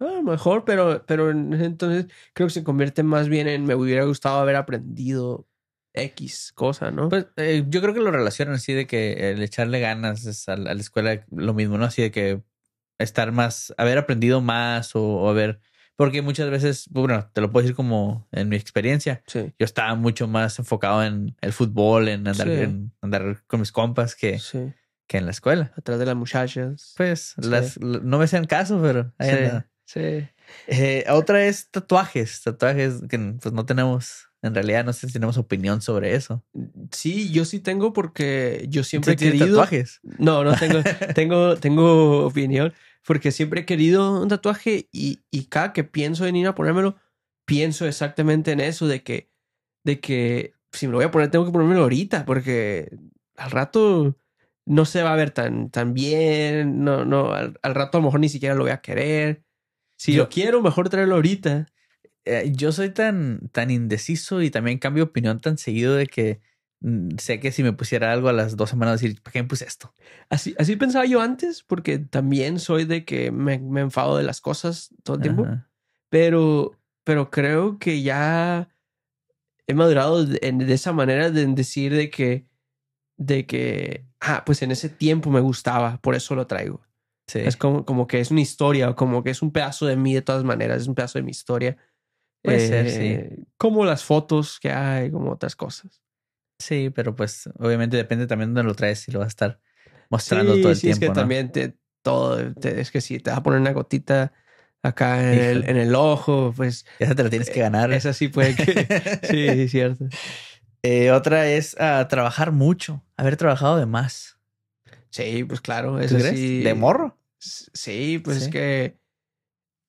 A lo mejor, pero, pero en ese entonces creo que se convierte más bien en me hubiera gustado haber aprendido X cosa, ¿no? Pues eh, yo creo que lo relacionan así de que el echarle ganas es a, la a la escuela lo mismo, ¿no? Así de que estar más, haber aprendido más o, o haber, porque muchas veces, bueno, te lo puedo decir como en mi experiencia, sí, yo estaba mucho más enfocado en el fútbol, en andar, Sí. en andar con mis compas que, sí. que en la escuela. Atrás de las muchachas. Pues las, no me hacían caso, pero ahí sí. Eh, otra es tatuajes, tatuajes que pues no tenemos, en realidad no sé si tenemos opinión sobre eso. Sí, yo sí tengo porque yo siempre he ¿Sí tienes querido. tatuajes? No, no tengo, *laughs* tengo, tengo opinión. Porque siempre he querido un tatuaje y, y cada que pienso en ir a ponérmelo, pienso exactamente en eso, de que, de que si me lo voy a poner, tengo que ponérmelo ahorita, porque al rato no se va a ver tan, tan bien, no, no, al, al rato a lo mejor ni siquiera lo voy a querer. Si Yo- lo quiero, mejor traerlo ahorita. Eh, yo soy tan, tan indeciso y también cambio opinión tan seguido de que sé que si me pusiera algo a las dos semanas decir, ¿para qué me puse esto? Así, así pensaba yo antes, porque también soy de que me, me enfado de las cosas todo el tiempo. Ajá. pero, pero creo que ya he madurado de, en- de esa manera de decir de que, de que, ah, pues en ese tiempo me gustaba, por eso lo traigo. Sí. Es como, como que es una historia, o como que es un pedazo de mí de todas maneras, es un pedazo de mi historia. Puede ser, Eh, Como las fotos que hay, como otras cosas. Sí, pero pues obviamente depende también de dónde lo traes si lo vas a estar mostrando sí, todo el sí, tiempo. es que ¿no? también te, todo, te- es que si te vas a poner una gotita acá en el, en el ojo, pues Esa te la tienes que ganar. esa sí puede que... sí, *laughs* sí, cierto. Eh, otra es ah, trabajar mucho, haber trabajado de más. Sí, pues claro, ¿Tú eso sí. ¿De morro? Sí, pues Sí. es que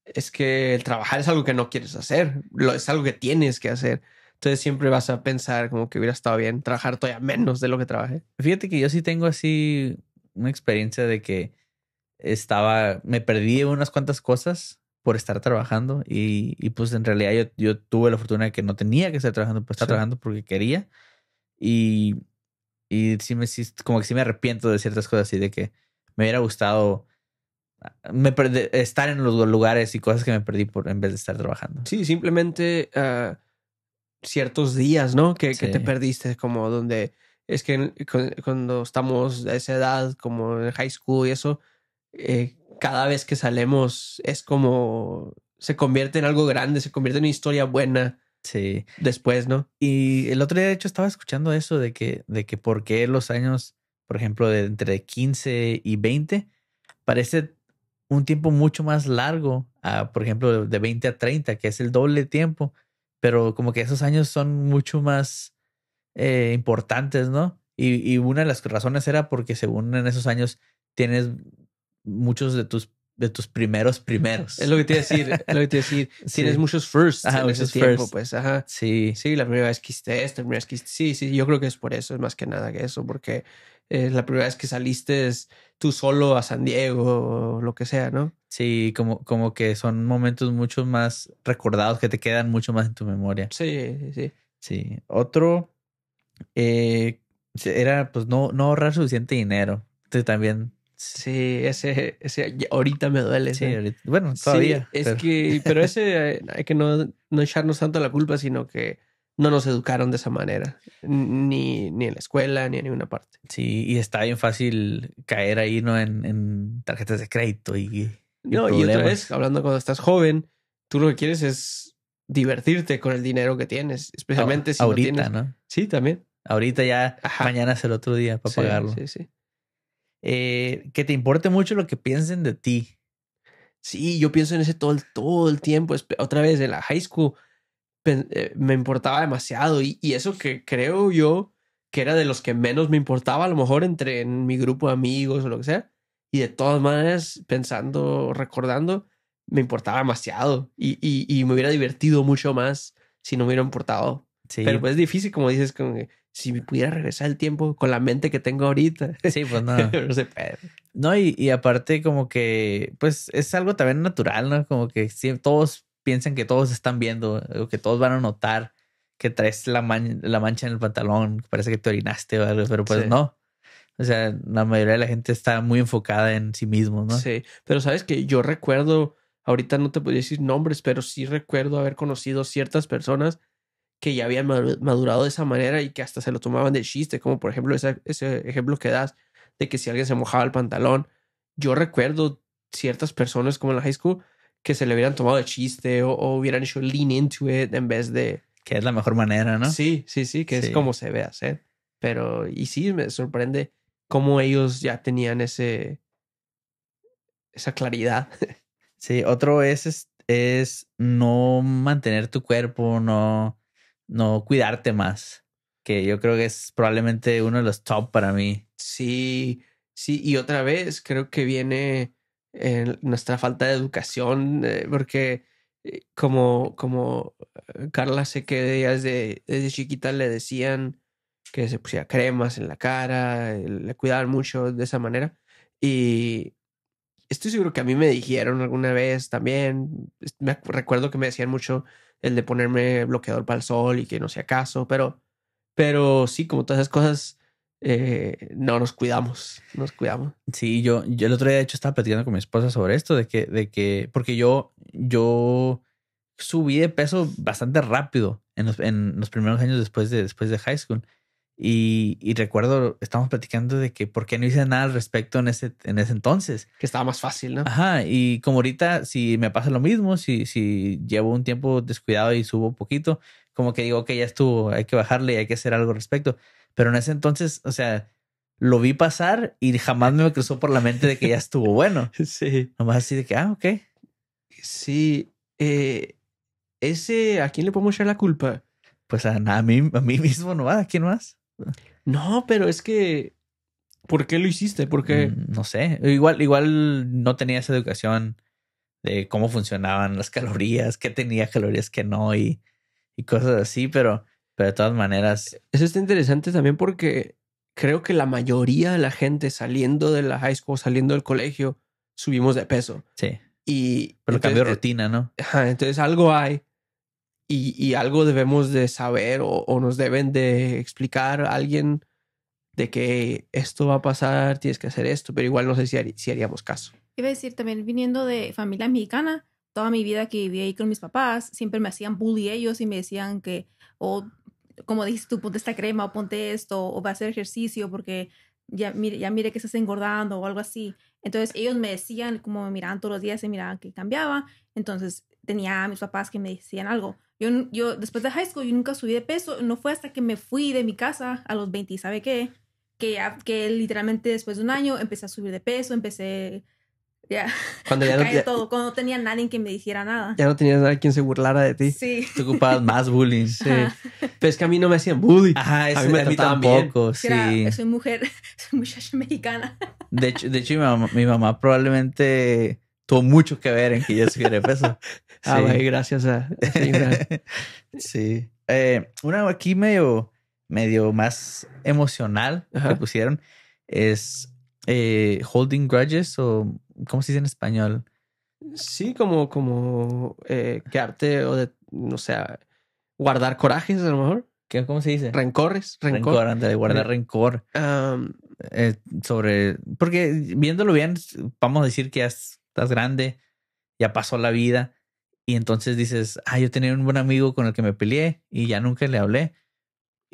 es que el trabajar es algo que no quieres hacer, lo, es algo que tienes que hacer. Entonces siempre vas a pensar como que hubiera estado bien trabajar todavía menos de lo que trabajé. Fíjate que yo sí tengo así una experiencia de que estaba, me perdí unas cuantas cosas por estar trabajando y, y pues en realidad yo, yo tuve la fortuna de que no tenía que estar trabajando, pues estar Sí. trabajando porque quería y, y sí me, sí, como que sí me arrepiento de ciertas cosas así de que me hubiera gustado me perde- estar en los lugares y cosas que me perdí por en vez de estar trabajando. Sí, simplemente ah, ciertos días, ¿no? Que, que te perdiste, como donde es que cuando estamos a esa edad, como en high school y eso, eh, cada vez que salemos es como se convierte en algo grande, se convierte en una historia buena Sí. después, ¿no? Y el otro día, de hecho, estaba escuchando eso de que, de que por qué los años, por ejemplo, de entre 15 y 20, parece un tiempo mucho más largo, a, por ejemplo, de 20 a 30, que es el doble tiempo, pero como que esos años son mucho más eh, importantes, ¿no? Y, y una de las razones era porque según en esos años tienes muchos de tus, de tus primeros primeros. Es lo que te iba a decir, es *laughs* lo que te iba a decir. Sí. Tienes muchos firsts Ajá, en ese muchos tiempo, firsts. pues, ajá. Sí, Sí, la primera vez que hiciste esto, la primera vez que hiciste... Sí, sí, yo creo que es por eso, es más que nada que eso, porque eh, la primera vez que saliste es tú solo a San Diego o lo que sea, ¿no? Sí, como, como que son momentos mucho más recordados que te quedan mucho más en tu memoria. Sí, sí, sí. Sí. Otro eh, era pues no, no ahorrar suficiente dinero. Entonces también. Sí, ese, ese ahorita me duele. Sí, ahorita- bueno, Sí, todavía. es pero- que, pero ese eh, hay que no, no echarnos tanto la culpa, sino que no nos educaron de esa manera, ni, ni en la escuela, ni en ninguna parte. Sí, y está bien fácil caer ahí, ¿no? En, en tarjetas de crédito y. y No, y otra vez, hablando cuando estás joven, tú lo que quieres es divertirte con el dinero que tienes, especialmente si no ahorita, tienes. ¿no? Sí, también. Ahorita ya, Ajá. mañana es el otro día para Sí, pagarlo. Sí, sí. Eh, que te importe mucho lo que piensen de ti. Sí, yo pienso en ese todo el, todo el tiempo. Otra vez en la high school me importaba demasiado y, y eso que creo yo que era de los que menos me importaba, a lo mejor entre en mi grupo de amigos o lo que sea. Y de todas maneras, pensando, recordando, me importaba demasiado y, y, y me hubiera divertido mucho más si no me hubiera importado. Sí, Pero pues es difícil, como dices, como que si me pudiera regresar el tiempo con la mente que tengo ahorita. sí, pues *laughs* no. no se. No, y, y aparte como que, pues es algo también natural, ¿no? Como que todos piensan que todos están viendo, o que todos van a notar que traes la, man- la mancha en el pantalón, que parece que te orinaste o algo, pero pues Sí. no. O sea, la mayoría de la gente está muy enfocada en sí mismo, ¿no? Sí, pero sabes que yo recuerdo, ahorita no te podría decir nombres, pero sí recuerdo haber conocido ciertas personas que ya habían madu- madurado de esa manera y que hasta se lo tomaban de chiste, como por ejemplo esa- ese ejemplo que das de que si alguien se mojaba el pantalón, yo recuerdo ciertas personas como en la high school que se le hubieran tomado de chiste o, o hubieran hecho lean into it en vez de... Que es la mejor manera, ¿no? Sí, sí, sí, que Sí. es como se ve hacer. Pero, y sí, me sorprende cómo ellos ya tenían ese... esa claridad. *laughs* Sí, otro es, es, es no mantener tu cuerpo, no, no cuidarte más. Que yo creo que es probablemente uno de los top para mí. Sí, sí, y otra vez creo que viene en nuestra falta de educación, eh, porque eh, como, como eh, Carla sé que desde, desde chiquita le decían que se pusiera cremas en la cara, eh, le cuidaban mucho de esa manera. Y estoy seguro que a mí me dijeron alguna vez también, me recuerdo que me decían mucho el de ponerme bloqueador para el sol y que no sea caso, pero, pero sí, como todas esas cosas eh, no nos cuidamos, nos cuidamos. Sí, yo, yo el otro día de hecho estaba platicando con mi esposa sobre esto, de que, de que, porque yo, yo subí de peso bastante rápido en los, en los primeros años después de, después de high school. Y, y recuerdo, estábamos platicando de que por qué no hice nada al respecto en ese, en ese entonces. Que estaba más fácil, ¿no? Ajá, y como ahorita, si me pasa lo mismo, si, si llevo un tiempo descuidado y subo poquito, como que digo, ok, ya estuvo, hay que bajarle y hay que hacer algo al respecto. Pero en ese entonces, o sea, lo vi pasar y jamás me cruzó por la mente de que ya estuvo bueno. *laughs* Sí. Nomás así de que, ah, ok. Sí. eh, ese, ¿a quién le podemos echar la culpa? Pues a, a mí, a mí mismo no va. ¿A quién más? No, pero es que. ¿Por qué lo hiciste? Porque. Mm, No sé. Igual, igual no tenía esa educación de cómo funcionaban las calorías, qué tenía calorías, qué no, y, y cosas así, pero, pero de todas maneras, Eso está interesante también porque creo que la mayoría de la gente saliendo de la high school, saliendo del colegio, subimos de peso. sí. Y Pero de entonces, rutina, ¿no? Ajá, entonces algo hay y, y algo debemos de saber o, o nos deben de explicar a alguien de que esto va a pasar, tienes que hacer esto, pero igual no sé si, hari- si haríamos caso. Iba a decir, también viniendo de familia mexicana, toda mi vida que viví ahí con mis papás, siempre me hacían bully ellos y me decían que, o como dices tú, ponte esta crema o ponte esto, o va a hacer ejercicio porque ya mire, ya mire que estás engordando o algo así. Entonces ellos me decían, como me miraban todos los días, se miraban que cambiaba. Entonces tenía a mis papás que me decían algo. Yo, yo después de high school, yo nunca subí de peso. No fue hasta que me fui de mi casa a los 20, ¿sabe qué? Que, ya- que literalmente después de un año empecé a subir de peso, empecé ya Cuando ya *laughs* no, cae ya, todo, cuando no tenía nadie que me dijera nada. ya no tenías nadie quien se burlara de ti. Sí. Tú ocupabas más bullying. Sí. Ajá. Pero es que a mí no me hacían bully. Ajá, es, A mí me a mí trataban bien. tampoco, sí. Era, soy mujer, *laughs* soy muchacha mexicana. De hecho, de hecho mi, mamá, mi mamá probablemente tuvo mucho que ver en que yo subiera de peso. *laughs* Ah, Sí. güey, gracias a sí. Eh, una aquí medio, medio más emocional que pusieron es eh, holding grudges o ¿cómo se dice en español? Sí, como, como eh, quedarte o de, no sé, guardar corajes a lo mejor. ¿Qué, ¿Cómo se dice? Rencores, rencor. Rencor, guardar Re- rencor. Eh, sobre. Porque viéndolo bien, vamos a decir que ya estás grande, ya pasó la vida, y entonces dices, ah, yo tenía un buen amigo con el que me peleé y ya nunca le hablé.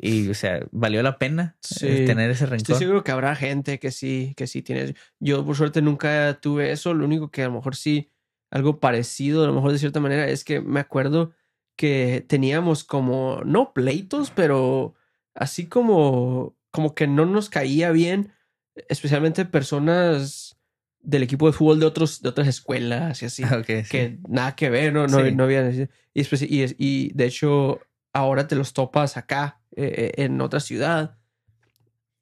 Y, o sea, valió la pena eh, Sí. tener ese Estoy rencor. seguro que habrá gente que sí, que sí tiene. Yo por suerte nunca tuve eso. Lo único que a lo mejor sí, algo parecido, a lo mejor de cierta manera, es que me acuerdo que teníamos como, no pleitos, pero así como, como que no nos caía bien, especialmente personas del equipo de fútbol de otros, de otras escuelas y así. *laughs* Sí. que nada que ver, no, no, Sí. no había. Y, y, y de hecho, ahora te los topas acá, eh, en otra ciudad.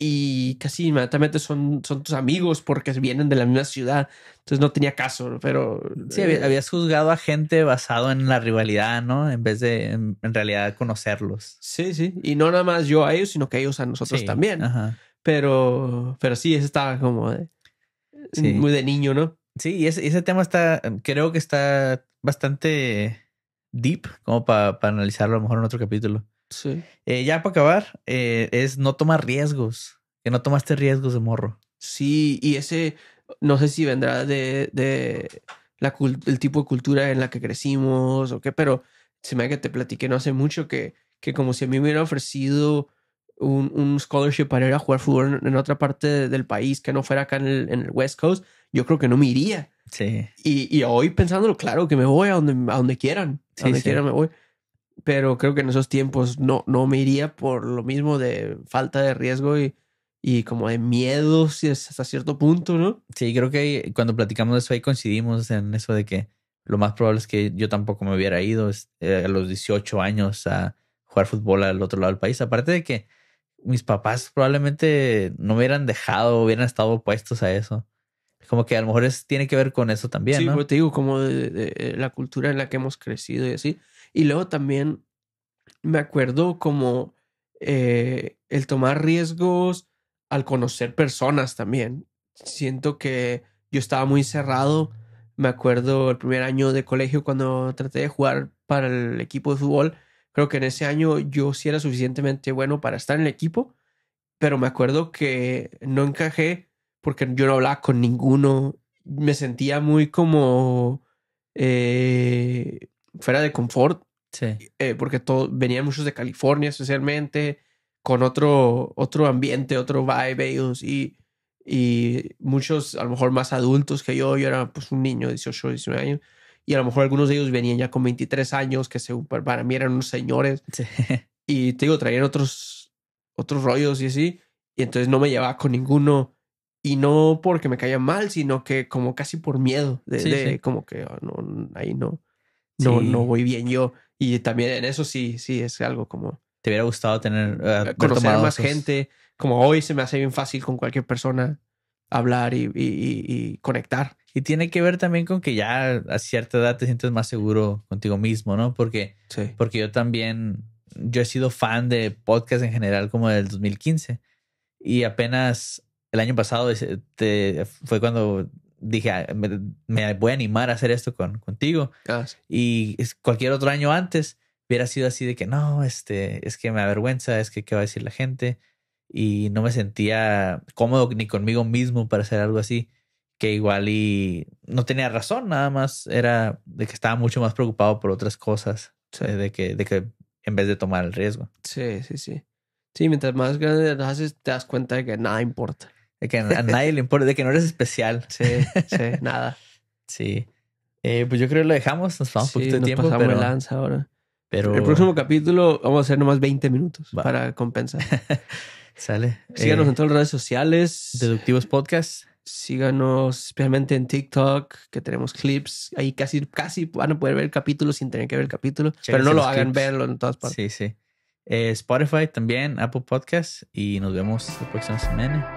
Y casi inmediatamente son, son tus amigos porque vienen de la misma ciudad. Entonces no tenía caso, pero. Sí, eh, había- habías juzgado a gente basado en la rivalidad, ¿no? En vez de en, en realidad conocerlos. Sí, sí. Y no nada más yo a ellos, sino que ellos a nosotros Sí, también. Ajá. Pero, pero sí, ese estaba como Sí. muy de niño, ¿no? Sí, y ese, ese tema está, creo que está bastante deep, como para analizarlo a lo mejor en otro capítulo. Sí. Eh, ya para acabar, eh, es no tomar riesgos. Que no tomaste riesgos de morro. Sí, y ese, no sé si vendrá de, de la el tipo de cultura en la que crecimos o qué, pero se me da que te platiqué no hace mucho que, que como si a mí me hubieran ofrecido un, un scholarship para ir a jugar fútbol en, en otra parte del país que no fuera acá en el, en el West Coast, yo creo que no me iría. Sí. Y, y hoy pensándolo, claro que me voy a donde, a donde quieran, a Sí, donde sí. quieran me voy. Pero creo que en esos tiempos no, no me iría por lo mismo de falta de riesgo y, y como de miedo si es hasta cierto punto, ¿no? Sí, creo que cuando platicamos de eso ahí coincidimos en eso de que lo más probable es que yo tampoco me hubiera ido eh, a los 18 años a jugar fútbol al otro lado del país. Aparte de que mis papás probablemente no me hubieran dejado, hubieran estado opuestos a eso. Como que a lo mejor es, tiene que ver con eso también, sí, ¿no? pues te digo, como de, de- de la cultura en la que hemos crecido y así. Y luego también me acuerdo como eh, el tomar riesgos al conocer personas también. Siento que yo estaba muy cerrado. Me acuerdo el primer año de colegio cuando traté de jugar para el equipo de fútbol. Creo que en ese año yo sí era suficientemente bueno para estar en el equipo, pero me acuerdo que no encajé porque yo no hablaba con ninguno. Me sentía muy como eh, fuera de confort Sí. eh, porque todo, venían muchos de California especialmente, con otro, otro ambiente, otro vibe ellos y, y muchos a lo mejor más adultos que yo, yo era pues un niño de 18, 19 años y a lo mejor algunos de ellos venían ya con 23 años que según para- mí eran unos señores Sí. *laughs* y te digo, traían otros, otros rollos y así y entonces no me llevaba con ninguno Y no porque me caiga mal, sino que como casi por miedo. De, Sí, de sí. como que ah, no, ahí no, no, Sí. no voy bien yo. Y también en eso sí, sí, es algo como ¿Te hubiera gustado tener eh, conocer más gente. Como hoy se me hace bien fácil con cualquier persona hablar y, y- y- y conectar. Y tiene que ver también con que ya a cierta edad te sientes más seguro contigo mismo, ¿no? Porque, Sí. porque yo también, yo he sido fan de podcast en general como del 2015 y apenas el año pasado te- fue cuando dije, "Ah, me, me voy a animar a hacer esto con, contigo. Ah, sí. Y cualquier otro año antes hubiera sido así de que no, este, es que me avergüenza, es que qué va a decir la gente. Y no me sentía cómodo ni conmigo mismo para hacer algo así. Que igual y no tenía razón, nada más era de que estaba mucho más preocupado por otras cosas. Sí. De que, de que en vez de tomar el riesgo. Sí, sí, sí. Sí, mientras más grande te haces, te das cuenta de que nada importa. De que a nadie le importa, de que no eres especial. *laughs* Sí, sí, nada. Sí. Eh, pues yo creo que lo dejamos, nos vamos Sí, un poquito de nos tiempo, pero, lanza ahora. pero El próximo capítulo vamos a hacer nomás 20 minutos Va. para compensar. *laughs* sale. Síganos Eh, en todas las redes sociales. Deductivos Podcast. Síganos especialmente en TikTok, que tenemos clips. Ahí casi, casi van a poder ver el capítulo sin tener que ver el capítulo. pero no lo hagan clips. verlo en todas partes. Sí, sí. Eh, Spotify también, Apple Podcast y nos vemos la próxima semana.